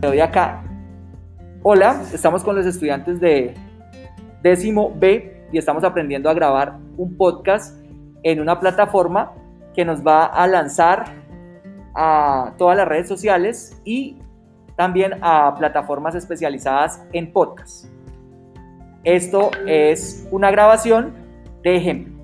Le doy acá. Hola, estamos con los estudiantes de décimo B y estamos aprendiendo a grabar un podcast en una plataforma que nos va a lanzar a todas las redes sociales y también a plataformas especializadas en podcast. Esto es una grabación de ejemplo.